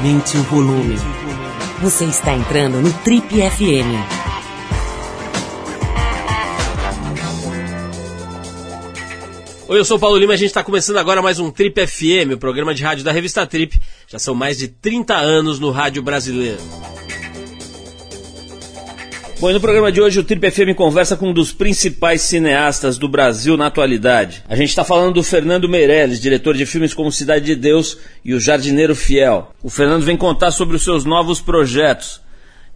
Aumente o volume. Você está entrando no Trip FM. Oi, eu sou o Paulo Lima e a gente está começando agora mais um Trip FM, o programa de rádio da revista Trip. Já são mais de 30 anos no rádio brasileiro. Bom, e no programa de hoje o Trip FM conversa com um dos principais cineastas do Brasil na atualidade. A gente está falando do Fernando Meirelles, diretor de filmes como Cidade de Deus e O Jardineiro Fiel. O Fernando vem contar sobre os seus novos projetos.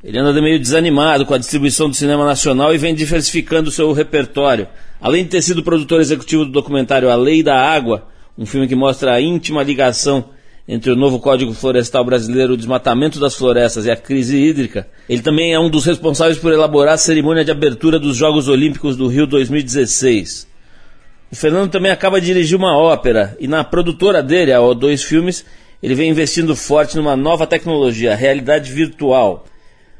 Ele anda meio desanimado com a distribuição do cinema nacional e vem diversificando o seu repertório. Além de ter sido produtor executivo do documentário A Lei da Água, um filme que mostra a íntima ligação entre o novo Código Florestal Brasileiro, o desmatamento das florestas e a crise hídrica, ele também é um dos responsáveis por elaborar a cerimônia de abertura dos Jogos Olímpicos do Rio 2016. O Fernando também acaba de dirigir uma ópera e na produtora dele, a O2 Filmes, ele vem investindo forte numa nova tecnologia, realidade virtual.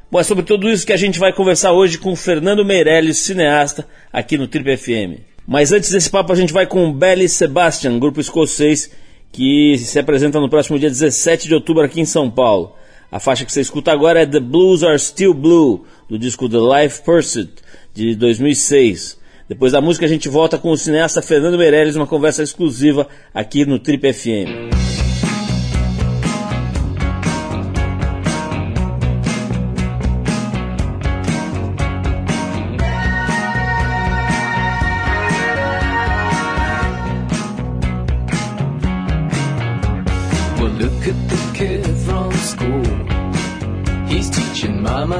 Bom, é sobre tudo isso que a gente vai conversar hoje com o Fernando Meirelles, cineasta, aqui no Trip FM. Mas antes desse papo a gente vai com o Belly Sebastian, grupo escocês, que se apresenta no próximo dia 17 de outubro aqui em São Paulo. A faixa que você escuta agora é The Blues Are Still Blue, do disco The Life Pursuit, de 2006. Depois da música a gente volta com o cineasta Fernando Meirelles, uma conversa exclusiva aqui no Trip FM.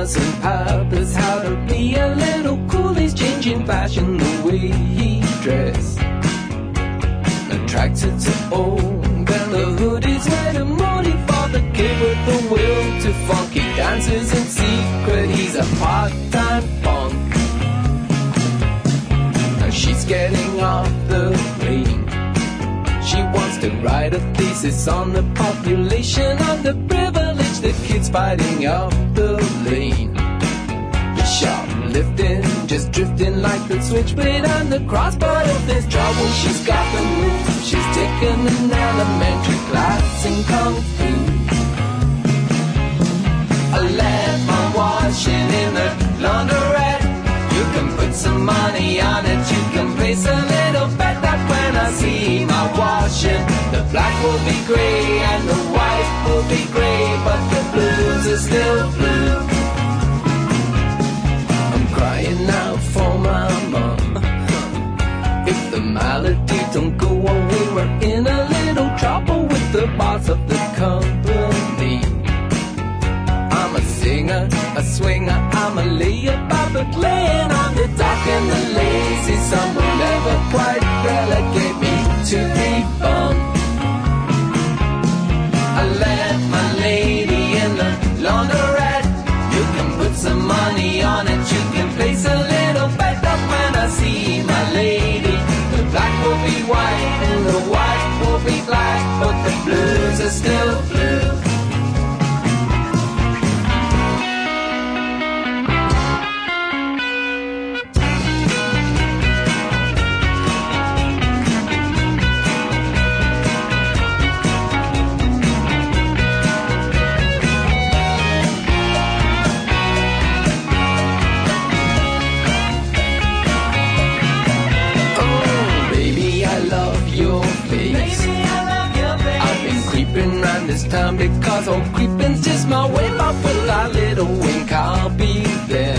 Mamas and papas how to be a little cool. He's changing fashion the way he dress. Attracted to old the hoodies where the for the kid with the will to funky dances in secret. He's a part-time punk. Now she's getting off the plane. She wants to write a thesis on the population of the privilege. The kids fighting up the lane. Shoplifting, just drifting like the switchblade on the crossbar of this trouble, she's got the moves. She's taken an elementary class in kung fu. I left my washing in the laundrette. You can put some money on it. You can place a little bet that when I see my washing, the black will be gray and the white will be gray, but the blues are still blue. Company. I'm a singer, a swinger, I'm a layer, but I'm the dock and the lazy will never quite relegate me to the the white will be black, but the blues are still blue. All just my way. But with a little wink, I'll be there.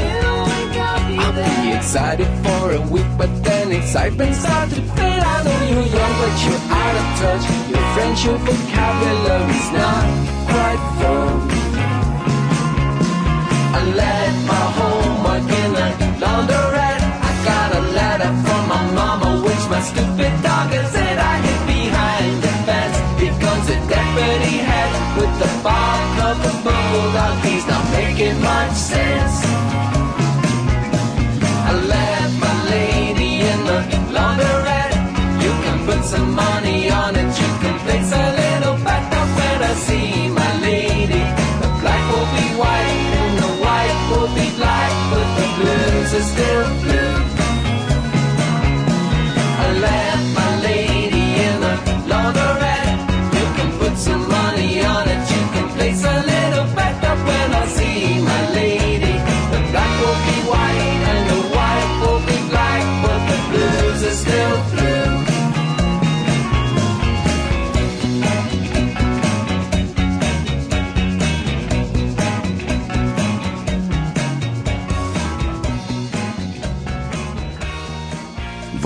I'll be excited for a week, but then excitement starts to fade. I know you're young, but you're out of touch. Your friendship vocabulary's not quite firm. Much sense.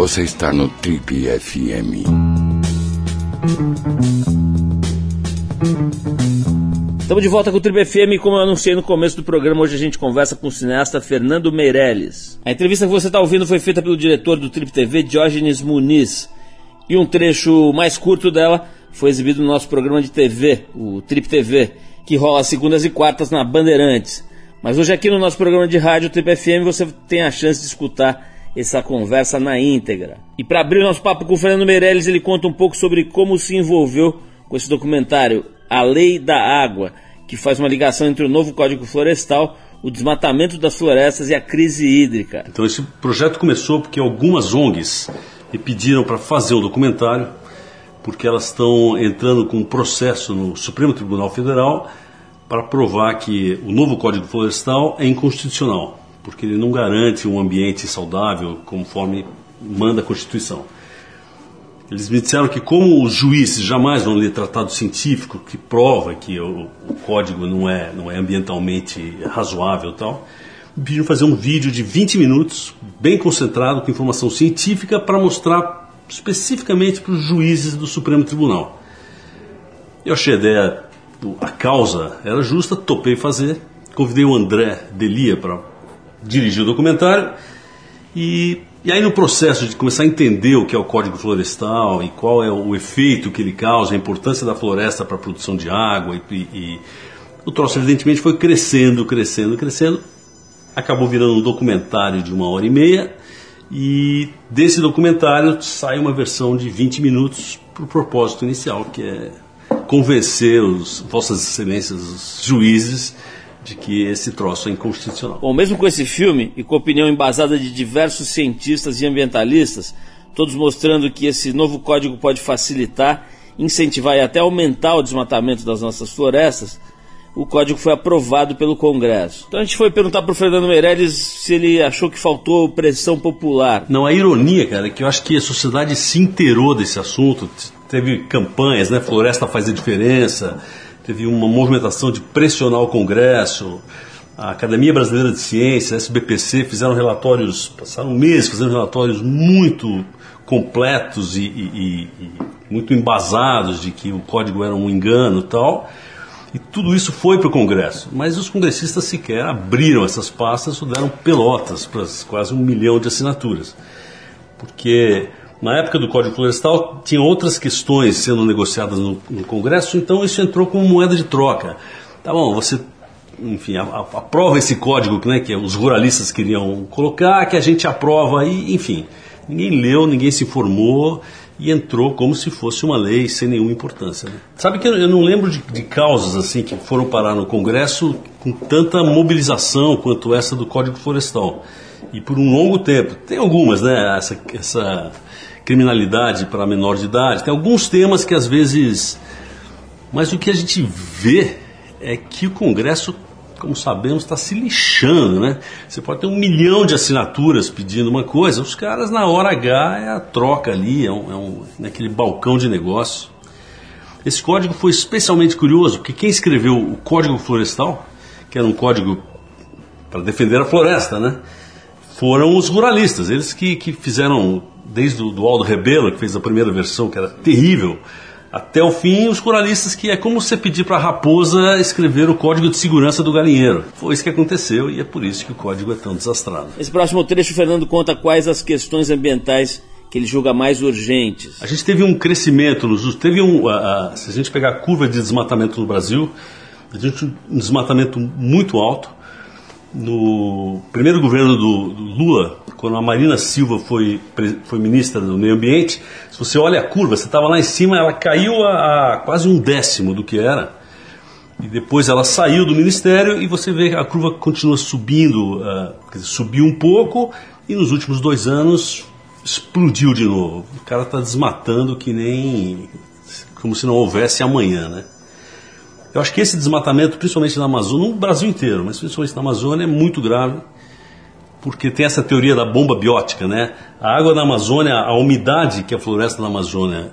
Você está no Trip FM. Estamos de volta com o Trip FM como eu anunciei no começo do programa, hoje a gente conversa com o cineasta Fernando Meirelles. A entrevista que você está ouvindo foi feita pelo diretor do Trip TV, Diógenes Muniz. E um trecho mais curto dela foi exibido no nosso programa de TV, o Trip TV, que rola segundas e quartas na Bandeirantes. Mas hoje aqui no nosso programa de rádio Trip FM você tem a chance de escutar essa conversa na íntegra. E para abrir o nosso papo com o Fernando Meirelles, ele conta um pouco sobre como se envolveu com esse documentário A Lei da Água, que faz uma ligação entre o novo Código Florestal, o desmatamento das florestas e a crise hídrica. Então esse projeto começou porque algumas ONGs me pediram para fazer um documentário, porque elas estão entrando com um processo no Supremo Tribunal Federal para provar que o novo Código Florestal é inconstitucional porque ele não garante um ambiente saudável conforme manda a Constituição. Eles me disseram que como os juízes jamais vão ler tratado científico que prova que o, o código não é, não é ambientalmente razoável e tal, pediram fazer um vídeo de 20 minutos, bem concentrado, com informação científica, para mostrar especificamente para os juízes do Supremo Tribunal. Eu achei a ideia, a causa era justa, topei fazer, convidei o André Delia para dirigir o documentário. E, e aí no processo de começar a entender o que é o Código Florestal e qual é o efeito que ele causa, a importância da floresta para a produção de água e, e o troço evidentemente foi crescendo, crescendo, crescendo, acabou virando um documentário de uma hora e meia. E desse documentário sai uma versão de 20 minutos para o propósito inicial, que é convencer os vossas excelências, os juízes, de que esse troço é inconstitucional. Bom, mesmo com esse filme e com a opinião embasada de diversos cientistas e ambientalistas, todos mostrando que esse novo código pode facilitar, incentivar e até aumentar o desmatamento das nossas florestas, o código foi aprovado pelo Congresso. Então a gente foi perguntar para o Fernando Meirelles se ele achou que faltou pressão popular. Não, a ironia, cara, é que eu acho que a sociedade se inteirou desse assunto. Teve campanhas, né? Floresta faz a diferença teve uma movimentação de pressionar o Congresso, a Academia Brasileira de Ciências, a SBPC, fizeram relatórios, passaram meses fazendo relatórios muito completos e, e, e, muito embasados de que o código era um engano e tal. E tudo isso foi para o Congresso. Mas os congressistas sequer abriram essas pastas ou deram pelotas para quase um milhão de assinaturas. Porque na época do Código Florestal, tinha outras questões sendo negociadas no, no Congresso, então isso entrou como moeda de troca. Tá bom, você, enfim, aprova esse código né, que os ruralistas queriam colocar, que a gente aprova, e, enfim. Ninguém leu, ninguém se informou e entrou como se fosse uma lei sem nenhuma importância. Né? Sabe que eu não lembro de, de, causas assim que foram parar no Congresso com tanta mobilização quanto essa do Código Florestal. E por um longo tempo. Tem algumas, né? Essa, essa criminalidade para menor de idade. Tem alguns temas que às vezes. Mas o que a gente vê é que o Congresso, como sabemos, está se lixando, né? Você pode ter um milhão de assinaturas pedindo uma coisa, os caras na hora H é a troca ali, é, um, é um, naquele balcão de negócio. Esse código foi especialmente curioso, porque quem escreveu o Código Florestal, que era um código para defender a floresta, né? Foram os ruralistas, eles que, que fizeram desde o do Aldo Rebelo, que fez a primeira versão, que era terrível, até o fim, os coralistas que é como você pedir para a raposa escrever o código de segurança do galinheiro. Foi isso que aconteceu e é por isso que o código é tão desastrado. Esse próximo trecho, o Fernando conta quais as questões ambientais que ele julga mais urgentes. A gente teve um crescimento nos teve um, a, a, se a gente pegar a curva de desmatamento no Brasil, a gente um desmatamento muito alto. No primeiro governo do, do Lula, quando a Marina Silva foi, foi ministra do Meio Ambiente, se você olha a curva, você estava lá em cima, ela caiu a, a, quase um décimo do que era. E depois ela saiu do ministério e você vê a curva continua subindo, uh, dizer, subiu um pouco e nos últimos dois anos explodiu de novo. O cara está desmatando que nem como se não houvesse amanhã, né? Eu acho que esse desmatamento, principalmente na Amazônia, no Brasil inteiro, mas principalmente na Amazônia, é muito grave porque tem essa teoria da bomba biótica, né? A água da Amazônia, a umidade que a floresta da Amazônia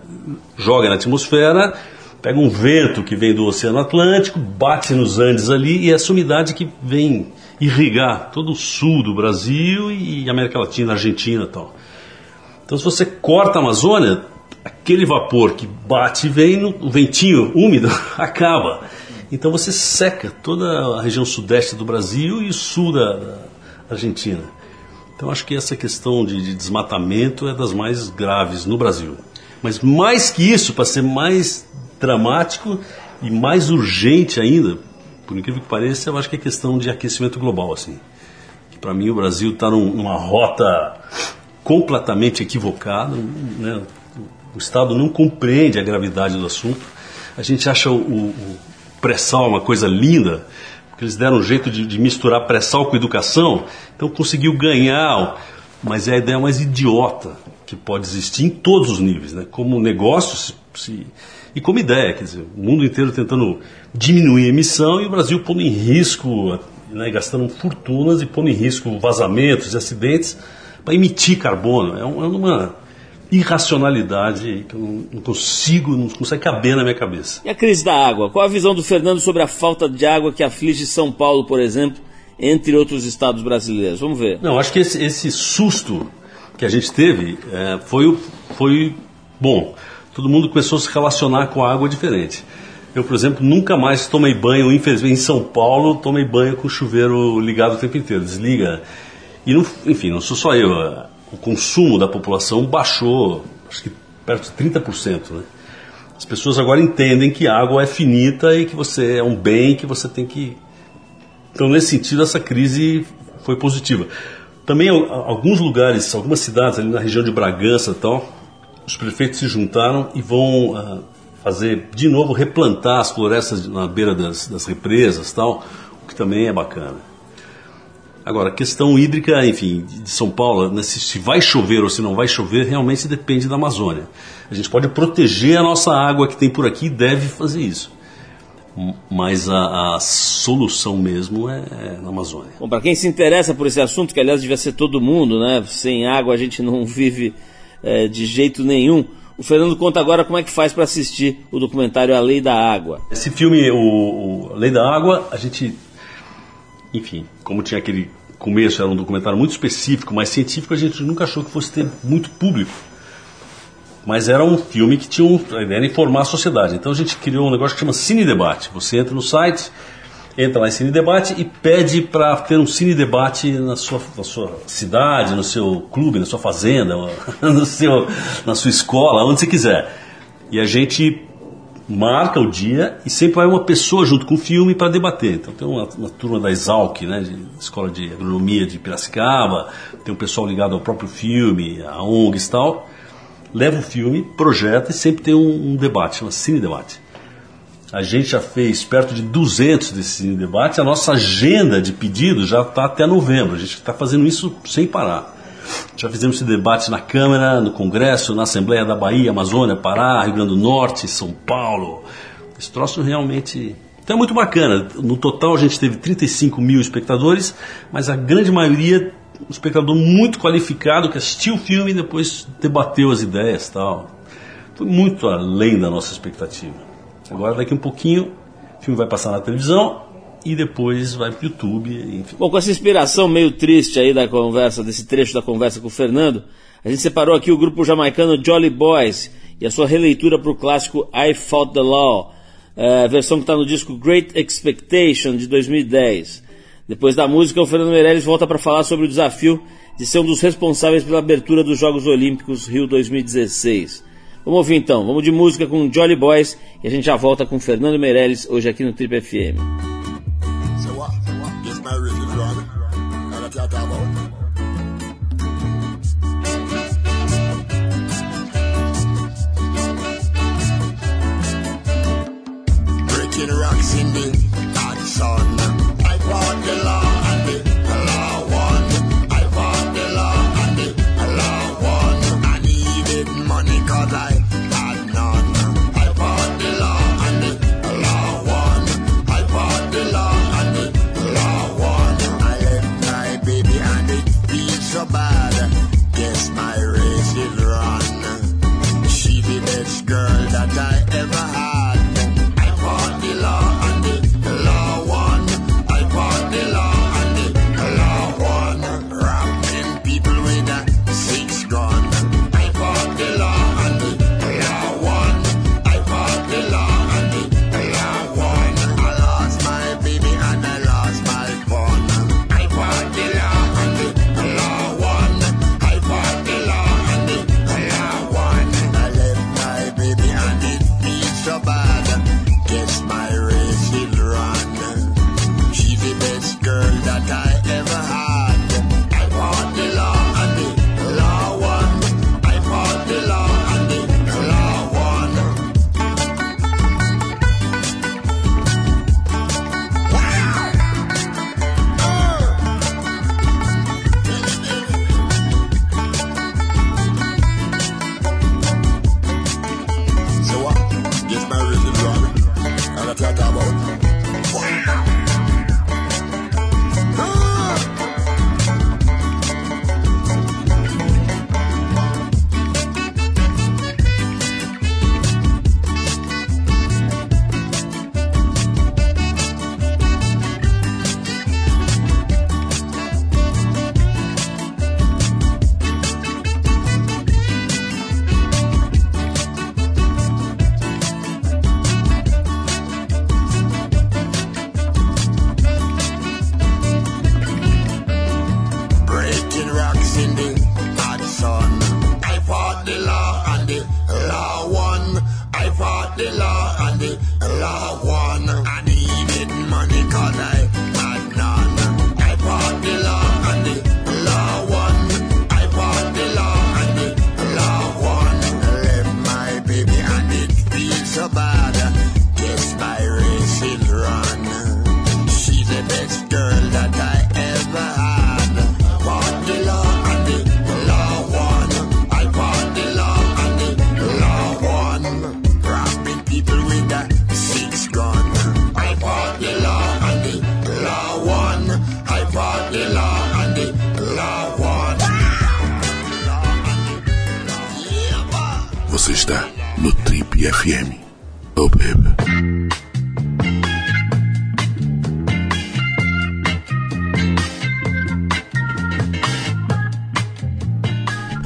joga na atmosfera, pega um vento que vem do Oceano Atlântico, bate nos Andes ali e essa umidade que vem irrigar todo o sul do Brasil e América Latina, Argentina e tal. Então, se você corta a Amazônia, aquele vapor que bate e vem, no, o ventinho úmido acaba. Então, você seca toda a região sudeste do Brasil e sul da, da Argentina. Então, acho que essa questão de, de desmatamento é das mais graves no Brasil. Mas mais que isso, para ser mais dramático e mais urgente ainda, por incrível que pareça, eu acho que é questão de aquecimento global, assim. Que para mim o Brasil está num, numa rota completamente equivocada, né? O Estado não compreende a gravidade do assunto. A gente acha o, o, pré-sal uma coisa linda, porque eles deram um jeito de, de misturar pré-sal com educação, então conseguiu ganhar, mas é a ideia mais idiota que pode existir em todos os níveis, né? Como negócio se, se, e como ideia, quer dizer, o mundo inteiro tentando diminuir a emissão e o Brasil pondo em risco, né, gastando fortunas e pondo em risco vazamentos e acidentes para emitir carbono. É, é uma irracionalidade que eu não, consigo, não consegue caber na minha cabeça. E a crise da água? Qual a visão do Fernando sobre a falta de água que aflige São Paulo, por exemplo, entre outros estados brasileiros? Vamos ver. Não, acho que esse, esse susto que a gente teve é, foi, foi bom. Todo mundo começou a se relacionar com a água diferente. Eu, por exemplo, nunca mais tomei banho, infelizmente, em São Paulo, tomei banho com o chuveiro ligado o tempo inteiro. Desliga. E, não, enfim, não sou só eu. O consumo da população baixou, acho que perto de 30%. Né? As pessoas agora entendem que a água é finita e que você é um bem que você tem que. Então, nesse sentido, essa crise foi positiva. Também alguns lugares, algumas cidades ali na região de Bragança e tal, os prefeitos se juntaram e vão uh, fazer de novo replantar as florestas na beira das, das represas tal, o que também é bacana. Agora, a questão hídrica, enfim, de São Paulo, né, se, se vai chover ou se não vai chover, realmente depende da Amazônia. A gente pode proteger a nossa água que tem por aqui e deve fazer isso mas a, a, solução mesmo é, é na Amazônia. Bom, para quem se interessa por esse assunto, que aliás devia ser todo mundo, né? Sem água a gente não vive é, de jeito nenhum. O Fernando conta agora como é que faz para assistir o documentário A Lei da Água. Esse filme, o, o Lei da Água, a gente, enfim, como tinha aquele começo, era um documentário muito específico, mas científico, a gente nunca achou que fosse ter muito público mas era um filme que tinha um, a ideia de informar a sociedade. Então a gente criou um negócio que chama Cine Debate. Você entra no site, entra lá em Cine Debate e pede para ter um Cine Debate na sua, na sua cidade, no seu clube, na sua fazenda, no seu, na sua escola, onde você quiser. E a gente marca o dia e sempre vai uma pessoa junto com o filme para debater. Então tem uma, uma, turma da Exalc, né, de Escola de Agronomia de Piracicaba, tem um pessoal ligado ao próprio filme, a ONGs e tal leva o filme, projeta e sempre tem um, um debate, chama Cine Debate. A gente já fez perto de 200 desse Cine Debate, a nossa agenda de pedidos já está até novembro, a gente está fazendo isso sem parar. Já fizemos esse debate na Câmara, no Congresso, na Assembleia da Bahia, Amazônia, Pará, Rio Grande do Norte, São Paulo. Esse troço realmente. Então é muito bacana. No total a gente teve 35 mil espectadores, mas a grande maioria um espectador muito qualificado que assistiu o filme e depois debateu as ideias tal. Foi muito além da nossa expectativa. Agora daqui um pouquinho o filme vai passar na televisão e depois vai para o YouTube. Enfim. Bom, com essa inspiração meio triste aí da conversa, desse trecho da conversa com o Fernando, a gente separou aqui o grupo jamaicano Jolly Boys e a sua releitura para o clássico I Fought the Law, é, versão que está no disco Great Expectation de 2010. Depois da música, o Fernando Meirelles volta para falar sobre o desafio de ser um dos responsáveis pela abertura dos Jogos Olímpicos Rio 2016. Vamos ouvir então, vamos de música com Jolly Boys e a gente já volta com Fernando Meirelles hoje aqui no Trip FM. Breaking rocks in the hot sun.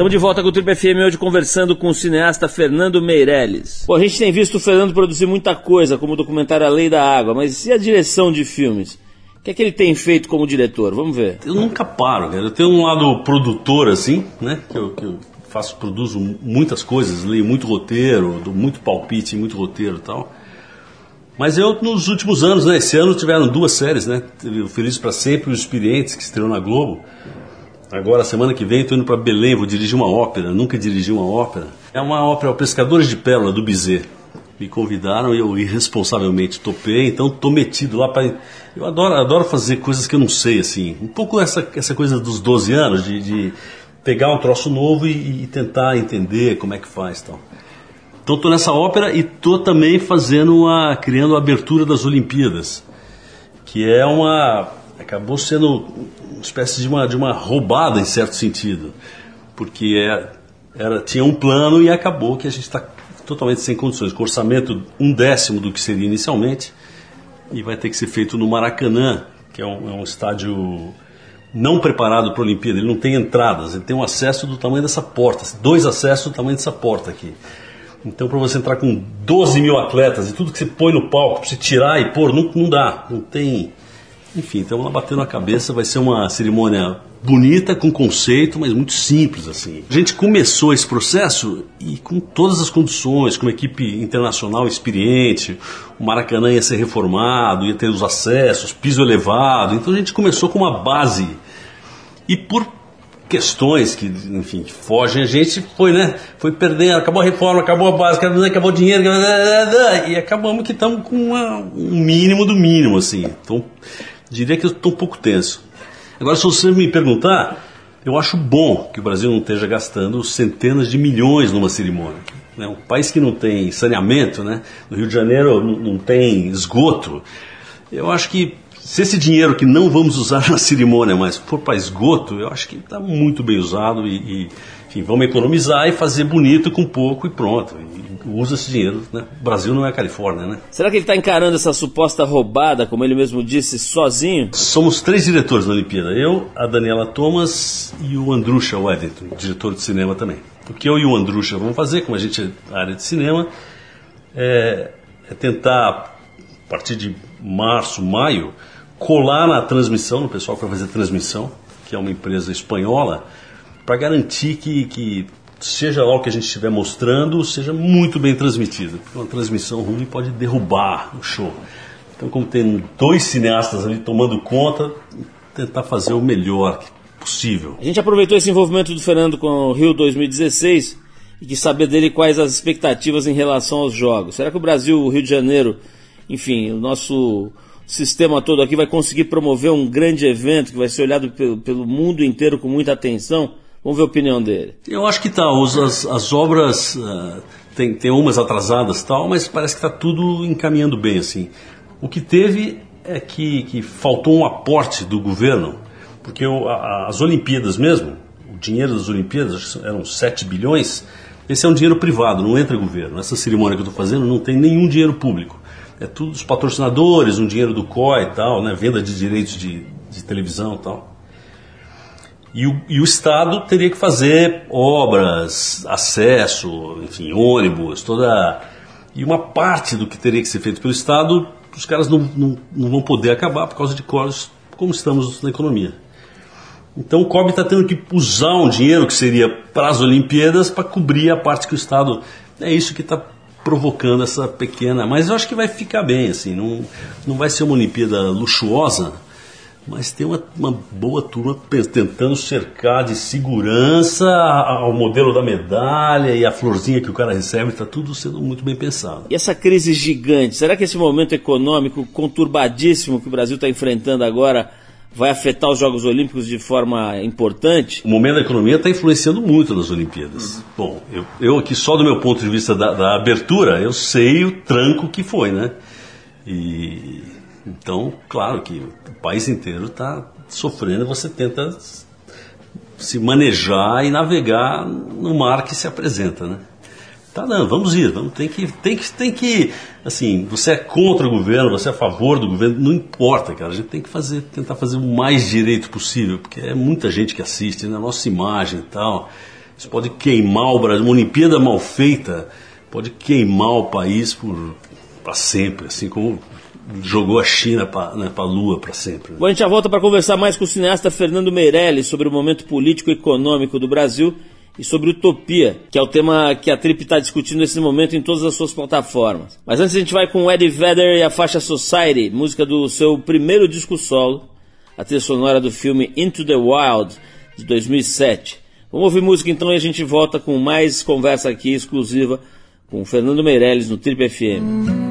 Estamos de volta com o Triple FM hoje conversando com o cineasta Fernando Meirelles. Bom, a gente tem visto o Fernando produzir muita coisa, como o documentário A Lei da Água, mas e a direção de filmes? O que é que ele tem feito como diretor? Vamos ver. Eu nunca paro, cara. Eu tenho um lado produtor, assim, né? Que eu, que eu faço, produzo muitas coisas, leio muito roteiro, dou muito palpite, muito roteiro e tal. Mas eu, nos últimos anos, né? Esse ano tiveram duas séries, né? Teve o Feliz para Sempre e Os Experientes, que estreou na Globo. Agora, semana que vem, estou indo para Belém, vou dirigir uma ópera. Nunca dirigi uma ópera. É uma ópera, o Pescadores de Pérola, do Bizet. Me convidaram e eu irresponsavelmente topei, então estou metido lá para. Eu adoro, adoro fazer coisas que eu não sei, assim. Um pouco essa, essa coisa dos 12 anos, de, de pegar um troço novo e, e, tentar entender como é que faz tal. Então estou nessa ópera e estou também fazendo a. criando a abertura das Olimpíadas, que é uma. acabou sendo uma espécie de uma, de uma roubada em certo sentido, porque é, era, tinha um plano e acabou que a gente está totalmente sem condições, com orçamento um décimo do que seria inicialmente, e vai ter que ser feito no Maracanã, que é um, é um estádio não preparado para a Olimpíada, ele não tem entradas, ele tem um acesso do tamanho dessa porta, dois acessos do tamanho dessa porta aqui. Então, para você entrar com 12 mil atletas e tudo que você põe no palco, para você tirar e pôr, não, não dá, não tem enfim, estamos lá batendo a cabeça, vai ser uma cerimônia bonita, com conceito, mas muito simples assim. A gente começou esse processo e com todas as condições, com uma equipe internacional experiente, o Maracanã ia ser reformado, ia ter os acessos, piso elevado, então a gente começou com uma base. E por questões que, enfim, fogem a gente, foi, né? Foi perdendo, acabou a reforma, acabou a base, acabou o dinheiro, e acabamos que estamos com uma, um mínimo do mínimo, assim. Então, diria que eu estou um pouco tenso. Agora, se você me perguntar, eu acho bom que o Brasil não esteja gastando centenas de milhões numa cerimônia. Né? Um país que não tem saneamento, né? no Rio de Janeiro não, tem esgoto. Eu acho que se esse dinheiro que não vamos usar na cerimônia, mas for para esgoto, eu acho que está muito bem usado e, e enfim, vamos economizar e fazer bonito com pouco e pronto. E usa esse dinheiro, né? O Brasil não é a Califórnia, né? Será que ele está encarando essa suposta roubada, como ele mesmo disse, sozinho? Somos três diretores da Olimpíada. Eu, a Daniela Thomas e o Andrusha Weddington, diretor de cinema também. O que eu e o Andrusha vamos fazer, como a gente é área de cinema, é, é tentar, a partir de março, maio, colar na transmissão, no pessoal que vai fazer transmissão, que é uma empresa espanhola, para garantir que, que seja lá o que a gente estiver mostrando, seja muito bem transmitido. Uma transmissão ruim pode derrubar o show. Então, como tem dois cineastas ali tomando conta, tentar fazer o melhor possível. A gente aproveitou esse envolvimento do Fernando com o Rio 2016 e quis saber dele quais as expectativas em relação aos jogos. Será que o Brasil, o Rio de Janeiro, enfim, o nosso sistema todo aqui vai conseguir promover um grande evento que vai ser olhado pelo, pelo mundo inteiro com muita atenção? Vamos ver a opinião dele. Eu acho que tá. as, as obras uh, tem, tem umas atrasadas tal, mas parece que está tudo encaminhando bem assim. O que teve é que, que faltou um aporte do governo, porque o, a, as Olimpíadas mesmo, o dinheiro das Olimpíadas eram 7 bilhões. Esse é um dinheiro privado, não entra governo. Essa cerimônia que eu estou fazendo não tem nenhum dinheiro público. É tudo dos patrocinadores, um dinheiro do COI e tal, né, venda de direitos de, de televisão e tal. E o, e o, Estado teria que fazer obras, acesso, enfim, ônibus, toda. E uma parte do que teria que ser feito pelo Estado, os caras não, não, não vão poder acabar por causa de cortes, como estamos na economia. Então o COB está tendo que usar um dinheiro que seria para as Olimpíadas para cobrir a parte que o Estado. É isso que está provocando essa pequena. Mas eu acho que vai ficar bem, assim. Não, não vai ser uma Olimpíada luxuosa mas tem uma, uma, boa turma tentando cercar de segurança ao modelo da medalha e a florzinha que o cara recebe, está tudo sendo muito bem pensado. E essa crise gigante, será que esse momento econômico conturbadíssimo que o Brasil está enfrentando agora vai afetar os Jogos Olímpicos de forma importante? O momento da economia está influenciando muito nas Olimpíadas. Uhum. Bom, eu, eu, aqui só do meu ponto de vista da, da abertura, eu sei o tranco que foi, né? E então, claro que o país inteiro está sofrendo, você tenta se manejar e navegar no mar que se apresenta, né? Tá dando, vamos ir, vamos, tem que, tem que, tem que, assim, você é contra o governo, você é a favor do governo, não importa, cara, a gente tem que fazer, tentar fazer o mais direito possível, porque é muita gente que assiste, né, nossa imagem e tal, isso pode queimar o Brasil, uma Olimpíada mal feita pode queimar o país por para sempre, assim como jogou a China para né, a Lua para sempre. Bom, a gente já volta para conversar mais com o cineasta Fernando Meirelles sobre o momento político e econômico do Brasil e sobre Utopia, que é o tema que a Trip está discutindo nesse momento em todas as suas plataformas. Mas antes a gente vai com Eddie Vedder e a faixa Society, música do seu primeiro disco solo, a trilha sonora do filme Into the Wild, de 2007. Vamos ouvir música então e a gente volta com mais conversa aqui exclusiva com o Fernando Meirelles no Trip FM.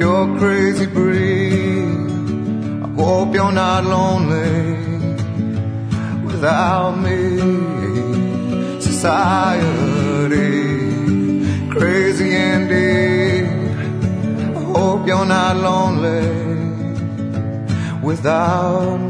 you're crazy breed. I hope you're not lonely without me. Society, crazy indeed. I hope you're not lonely without me.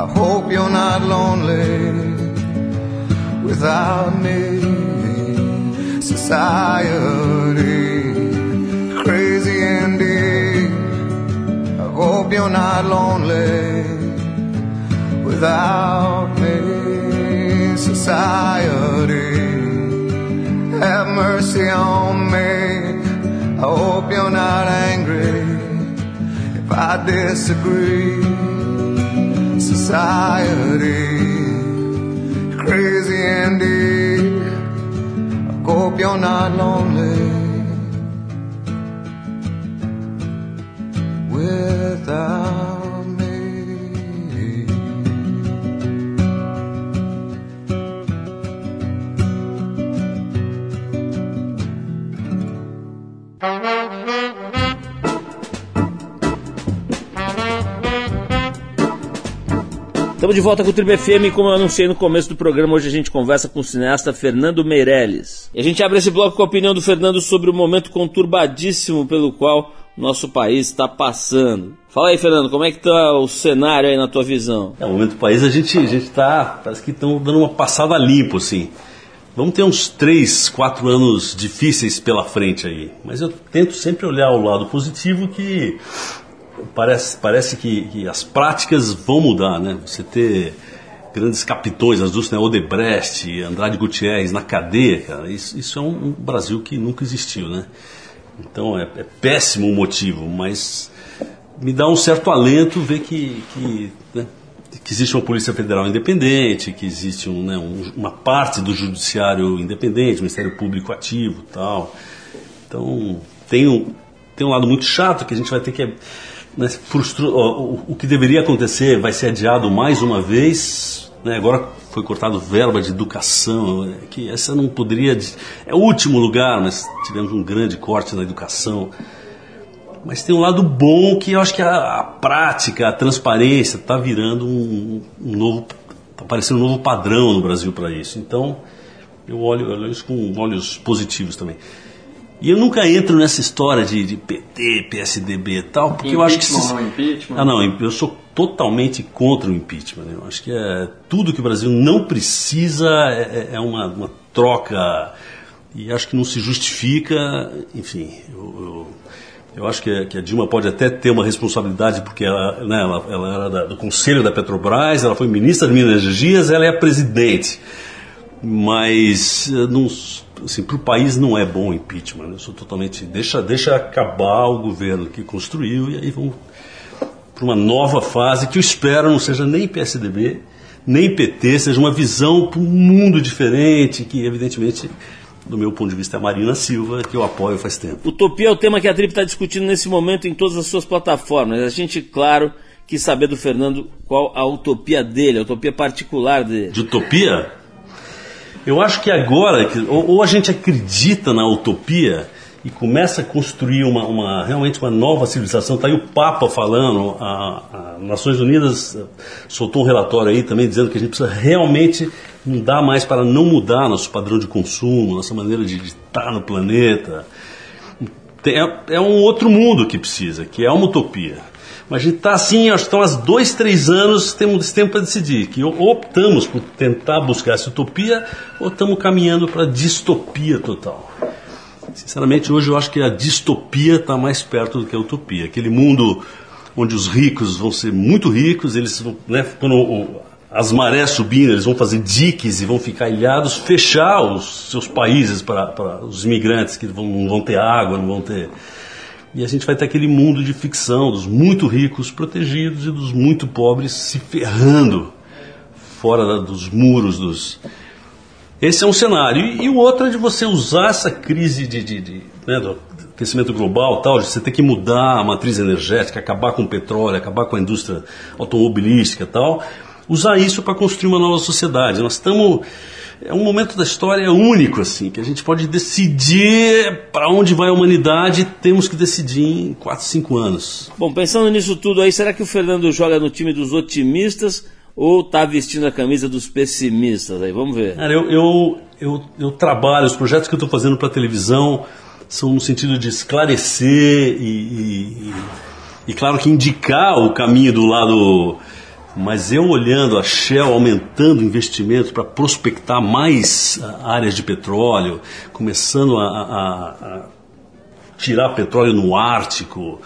I hope you're not lonely without me. Society, crazy indeed. I hope you're not lonely without me. Society, have mercy on me. I hope you're not angry if I disagree society. Crazy indeed. I hope you're not lonely Estamos de volta com o Tribo FM como eu anunciei no começo do programa, hoje a gente conversa com o cineasta Fernando Meirelles. E a gente abre esse bloco com a opinião do Fernando sobre o momento conturbadíssimo pelo qual nosso país está passando. Fala aí, Fernando, como é que tá o cenário aí na tua visão? É, o momento do país a gente a gente tá, parece que estão dando uma passada limpo assim. Vamos ter uns três, quatro anos difíceis pela frente aí, mas eu tento sempre olhar o lado positivo que parece, parece que, que as práticas vão mudar, né? Você ter grandes capitões, as duas, né? Odebrecht, Andrade Gutierrez na cadeia, cara, isso, isso é um, um Brasil que nunca existiu, né? Então é, é, péssimo o motivo, mas me dá um certo alento ver que, que, né, que existe uma Polícia Federal independente, que existe um, né, um, uma parte do Judiciário independente, Ministério Público ativo tal. Então tem um, tem um lado muito chato que a gente vai ter que. Frustru, o, o que deveria acontecer vai ser adiado mais uma vez. Né, agora foi cortado verba de educação, é que essa não poderia. É o último lugar, mas tivemos um grande corte na educação. Mas tem um lado bom que eu acho que a, a prática, a transparência está virando um, um novo. está aparecendo um novo padrão no Brasil para isso. Então eu olho, eu olho isso com olhos positivos também. E eu nunca entro nessa história de, de PT, PSDB e tal, porque eu acho que. Se... Não, impeachment. Ah, não, eu sou totalmente contra o impeachment. Né? Eu acho que é tudo que o Brasil não precisa é, é, é uma, uma, troca e acho que não se justifica. Enfim, eu, eu, eu acho que, que, a Dilma pode até ter uma responsabilidade porque ela, né, ela, ela era da, do conselho da Petrobras, ela foi ministra de Minas Energias, ela é a presidente. Mas não assim, para o país não é bom o impeachment. Né? Eu sou totalmente. Deixa, deixa acabar o governo que construiu e aí vamos para uma nova fase que eu espero não seja nem PSDB, nem PT, seja uma visão para um mundo diferente, que evidentemente, do meu ponto de vista, é a Marina Silva, que eu apoio faz tempo. Utopia é o tema que a Trip está discutindo nesse momento em todas as suas plataformas. A gente, claro, quis saber do Fernando qual a utopia dele, a utopia particular dele. De utopia? Eu acho que agora, ou, a gente acredita na utopia e começa a construir uma, uma, realmente uma nova civilização. Está aí o Papa falando, a, a, Nações Unidas soltou um relatório aí também dizendo que a gente precisa realmente mudar mais para não mudar nosso padrão de consumo, nossa maneira de estar no planeta. É, é um outro mundo que precisa, que é uma utopia. Mas a gente está assim, acho que estão há dois, três anos, temos tempo para decidir. Que optamos por tentar buscar essa utopia, ou estamos caminhando para a distopia total. Sinceramente, hoje eu acho que a distopia está mais perto do que a utopia. Aquele mundo onde os ricos vão ser muito ricos, eles vão, né, quando as marés subindo, eles vão fazer diques e vão ficar ilhados, fechar os seus países para, para os imigrantes que vão, não vão ter água, não vão ter e a gente vai ter aquele mundo de ficção dos muito ricos protegidos e dos muito pobres se ferrando fora da, dos muros dos. Esse é um cenário. E, e, o outro é de você usar essa crise de, de, de né, do aquecimento global, tal, de você ter que mudar a matriz energética, acabar com o petróleo, acabar com a indústria automobilística, tal, usar isso para construir uma nova sociedade. Nós estamos é um momento da história único, assim, que a gente pode decidir para onde vai a humanidade, temos que decidir em 4, 5 anos. Bom, pensando nisso tudo aí, será que o Fernando joga no time dos otimistas ou está vestindo a camisa dos pessimistas? Aí, vamos ver. Cara, eu, eu, eu, eu trabalho, os projetos que eu estou fazendo para televisão são no sentido de esclarecer e, e, e, claro que indicar o caminho do lado mas eu olhando a Shell aumentando investimentos para prospectar mais ah, áreas de petróleo, começando a, a, a tirar petróleo no Ártico,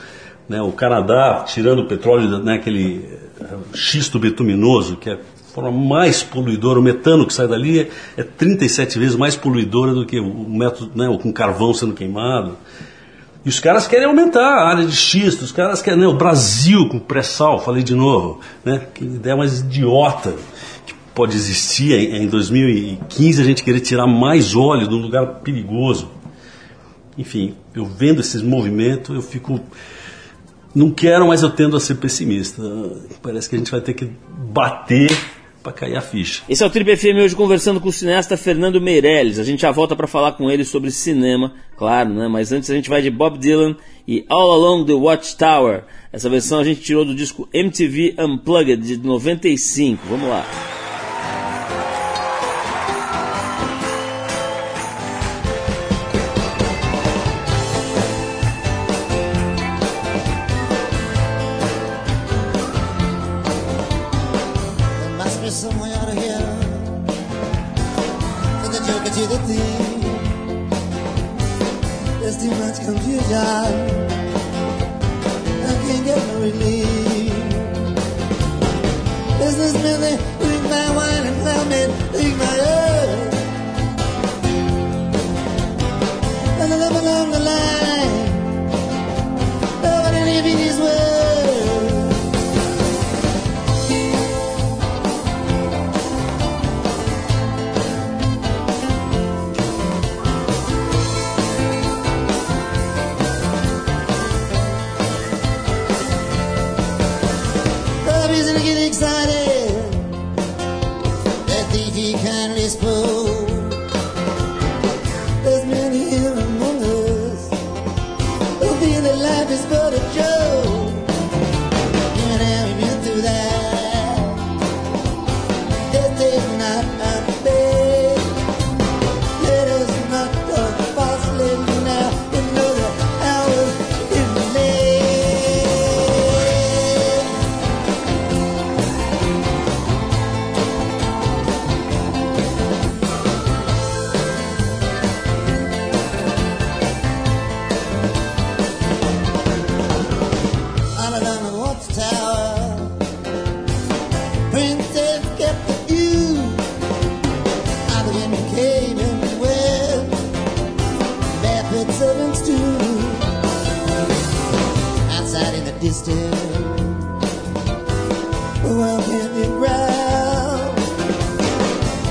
né, o Canadá tirando petróleo, né, aquele eh, xisto betuminoso, que é a forma mais poluidora, o metano que sai dali é, é 37 vezes mais poluidora do que o método né, com carvão sendo queimado. E os caras querem aumentar a área de xisto, os caras querem, né, o Brasil com pré-sal, falei de novo, né, que ideia mais idiota que pode existir em, em 2015 a gente querer tirar mais óleo de um lugar perigoso. Enfim, eu vendo esses movimentos, eu fico. Não quero, mas eu tendo a ser pessimista. Parece que a gente vai ter que bater para cair a ficha. Esse é o Trip FM hoje conversando com o cineasta Fernando Meirelles. A gente já volta para falar com ele sobre cinema, claro, né? Mas antes a gente vai de Bob Dylan e All Along the Watchtower. Essa versão a gente tirou do disco MTV Unplugged de 95. Vamos lá.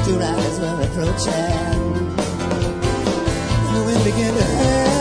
Two riders were approaching. The wind began to howl.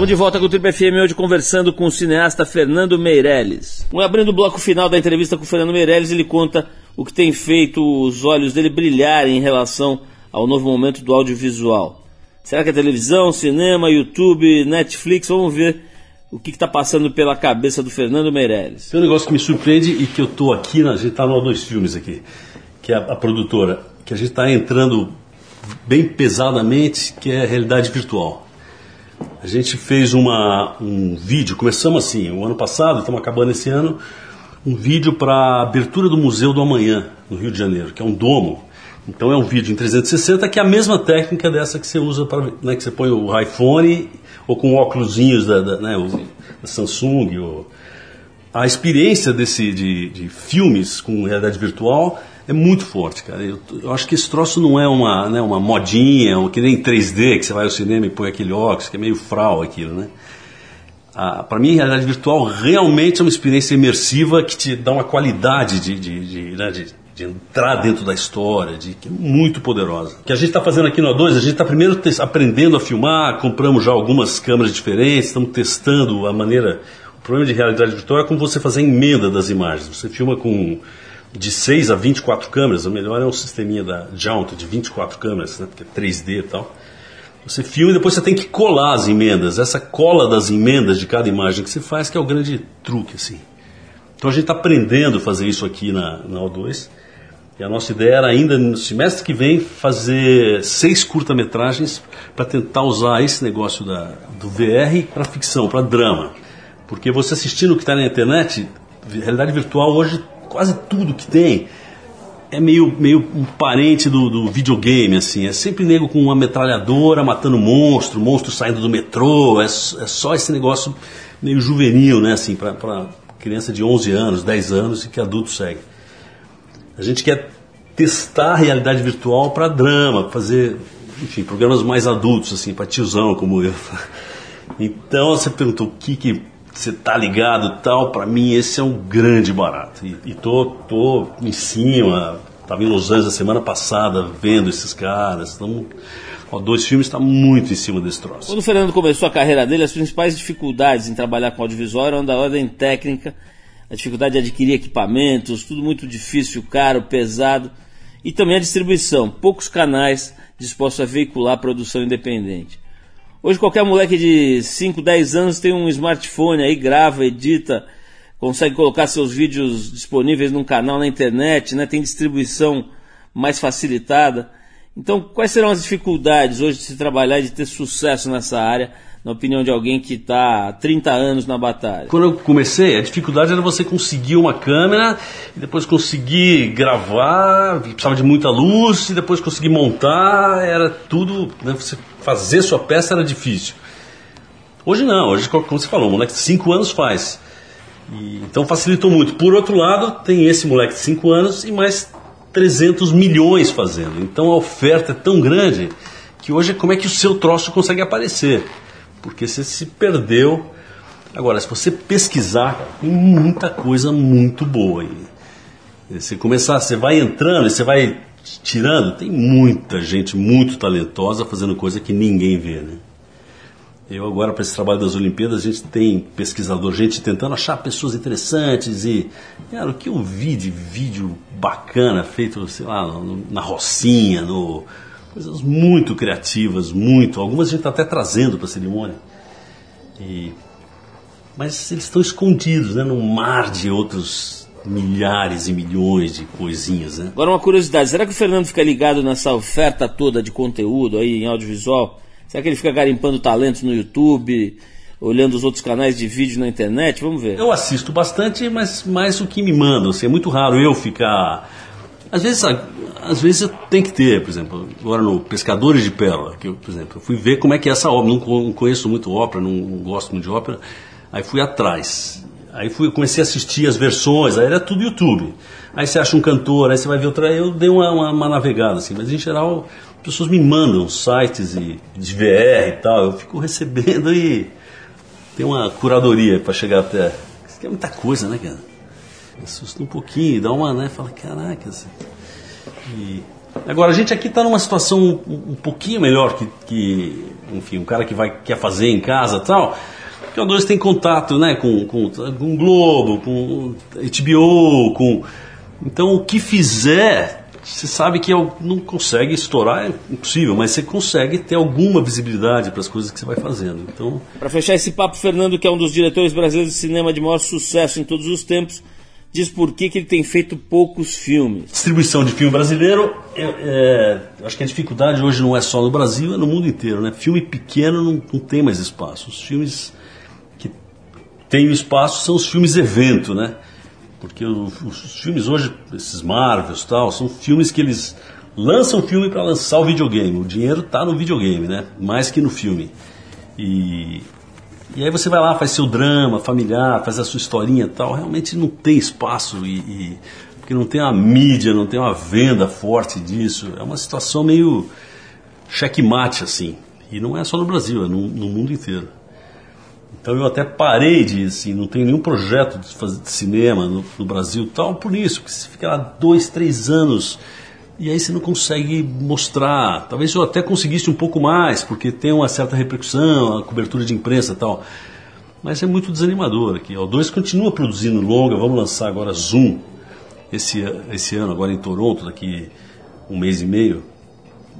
Estamos de volta com o Triple FM hoje conversando com o cineasta Fernando Meirelles. Abrindo o bloco final da entrevista com o Fernando Meirelles, ele conta o que tem feito os olhos dele brilharem em relação ao novo momento do audiovisual. Será que é televisão, cinema, YouTube, Netflix? Vamos ver o que está passando pela cabeça do Fernando Meirelles. Tem um negócio que me surpreende e que eu tô aqui, na- a gente está no dois filmes aqui, que é a, a produtora, que a gente está entrando bem pesadamente, que é a realidade virtual. A gente fez uma, um vídeo, começamos assim, o ano passado, estamos acabando esse ano, um vídeo para a abertura do Museu do Amanhã, no Rio de Janeiro, que é um domo. Então é um vídeo em 360, que é a mesma técnica dessa que você usa para, né, que você põe o iPhone ou com óculosinhos da, da, né, o, da Samsung. Ou... A experiência desse, de, de filmes com realidade virtual é muito forte, cara. Eu, eu acho que esse troço não é uma, né, uma modinha, ou que nem 3D, que você vai ao cinema e põe aquele óculos, que é meio frau aquilo, né? Ah, para mim, a realidade virtual realmente é uma experiência imersiva que te dá uma qualidade de, de, de, né, de, de entrar dentro da história, de, que é muito poderosa. O que a gente está fazendo aqui no A2, a gente está primeiro aprendendo a filmar, compramos já algumas câmeras diferentes, estamos testando a maneira. O problema de realidade virtual é como você fazer a emenda das imagens. Você filma com de 6 a 24 câmeras, o melhor é um sisteminha da Jaunt de 24 câmeras, né, porque é 3D e tal. Você filma e depois você tem que colar as emendas. Essa cola das emendas de cada imagem que você faz que é o grande truque, assim. Então a gente está aprendendo a fazer isso aqui na, na O2. E a nossa ideia era ainda no semestre que vem fazer seis curta-metragens para tentar usar esse negócio da, do VR para ficção, para drama. Porque você assistindo o que está na internet, realidade virtual hoje quase tudo que tem é meio, meio um parente do, do videogame, assim. É sempre nego com uma metralhadora matando monstro, monstro saindo do metrô. É, é só esse negócio meio juvenil, né, assim, para criança de 11 anos, 10 anos e que adulto segue. A gente quer testar a realidade virtual para drama, fazer, enfim, programas mais adultos, assim, para tiozão como eu. Então você perguntou o que que você tá ligado tal, para mim esse é um grande barato. E, e tô, tô em cima, estava em Los Angeles a semana passada vendo esses caras. Tamo, ó, dois filmes está muito em cima desse troço. Quando o Fernando começou a carreira dele, as principais dificuldades em trabalhar com audiovisual eram da ordem técnica, a dificuldade de adquirir equipamentos, tudo muito difícil, caro, pesado, e também a distribuição, poucos canais dispostos a veicular a produção independente. Hoje qualquer moleque de 5, 10 anos tem um smartphone aí, grava, edita, consegue colocar seus vídeos disponíveis num canal na internet, né? tem distribuição mais facilitada. Então, quais serão as dificuldades hoje de se trabalhar e de ter sucesso nessa área? na opinião de alguém que está há 30 anos na batalha? Quando eu comecei, a dificuldade era você conseguir uma câmera, e depois conseguir gravar, precisava de muita luz, e depois conseguir montar, era tudo, né, você fazer sua peça era difícil. Hoje não, hoje, como você falou, um moleque de 5 anos faz. E, então facilitou muito. Por outro lado, tem esse moleque de 5 anos e mais 300 milhões fazendo. Então a oferta é tão grande que hoje como é que o seu troço consegue aparecer? porque você se perdeu. Agora, se você pesquisar, tem muita coisa muito boa aí. Você começar, você vai entrando você vai tirando, tem muita gente muito talentosa fazendo coisa que ninguém vê, né? Eu agora, para esse trabalho das Olimpíadas, a gente tem pesquisador, gente tentando achar pessoas interessantes e, cara, o que eu vi de vídeo bacana feito, sei lá, na Rocinha, no, coisas muito criativas, muito. Algumas a gente está até trazendo para a cerimônia. E, mas eles estão escondidos né, num mar de outros milhares e milhões de coisinhas. Né? Agora, uma curiosidade: será que o Fernando fica ligado nessa oferta toda de conteúdo aí em audiovisual? Será que ele fica garimpando talentos no YouTube? olhando os outros canais de vídeo na internet? Vamos ver. Eu assisto bastante, mas mais o que me mandam. Assim, é muito raro eu ficar às vezes, às vezes tem que ter, por exemplo, agora no Pescadores de Pérola, que eu, por exemplo, eu fui ver como é que é essa obra, não conheço muito ópera, não, gosto muito de ópera, aí fui atrás. Aí fui, comecei a assistir as versões, aí era tudo YouTube. Aí você acha um cantor, aí você vai ver outra. Eu dei uma, uma, uma navegada assim, mas em geral as pessoas me mandam sites e, de VR e tal, eu fico recebendo e tem uma curadoria para chegar até. Isso é muita coisa, né, cara? assusta um pouquinho, dá uma, né? Fala, caraca. Assim. E... Agora, a gente aqui está numa situação um, um, pouquinho melhor que, que, enfim, um cara que vai, quer fazer em casa e tal. Dois tem contato, né, com, com, com Globo, com HBO, com... Então, o que fizer, você sabe que não consegue estourar, é impossível, mas você consegue ter alguma visibilidade para as coisas que você vai fazendo. Então, para fechar esse papo, Fernando, que é um dos diretores brasileiros de cinema de maior sucesso em todos os tempos, diz por que, que ele tem feito poucos filmes. Distribuição de filme brasileiro, é, é, acho que a dificuldade hoje não é só no Brasil, é no mundo inteiro. Né? Filme pequeno não, não tem mais espaço. Os filmes têm espaço são os filmes evento, né? Porque os, os filmes hoje, esses Marvels tal, são filmes que eles lançam filme para lançar o videogame. O dinheiro está no videogame, né? Mais que no filme. E e aí você vai lá, faz seu drama familiar, faz a sua historinha tal. Realmente não tem espaço e, e, porque não tem uma mídia, não tem uma venda forte disso. É uma situação meio checkmate assim. E não é só no Brasil, é no, no mundo inteiro. Então eu até parei de, assim, não tenho nenhum projeto de fazer de cinema no, no Brasil tal, por isso, porque você fica lá dois, três anos e aí você não consegue mostrar. Talvez eu até conseguisse um pouco mais, porque tem uma certa repercussão, a cobertura de imprensa tal. Mas é muito desanimador aqui. O 2 continua produzindo longa, vamos lançar agora Zoom esse, esse ano, agora em Toronto, daqui um mês e meio.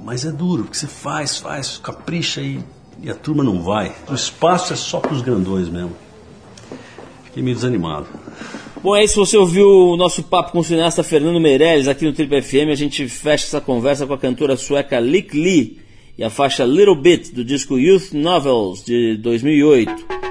Mas é duro, porque você faz, faz, capricha e, e a turma não vai. O espaço é só para os grandões mesmo. Fiquei meio desanimado. Bom, é isso. Você ouviu o nosso papo com o cineasta Fernando Meirelles aqui no Triple FM. A gente fecha essa conversa com a cantora sueca Lick Lee e a faixa Little Bit do disco Youth Novels de 2008.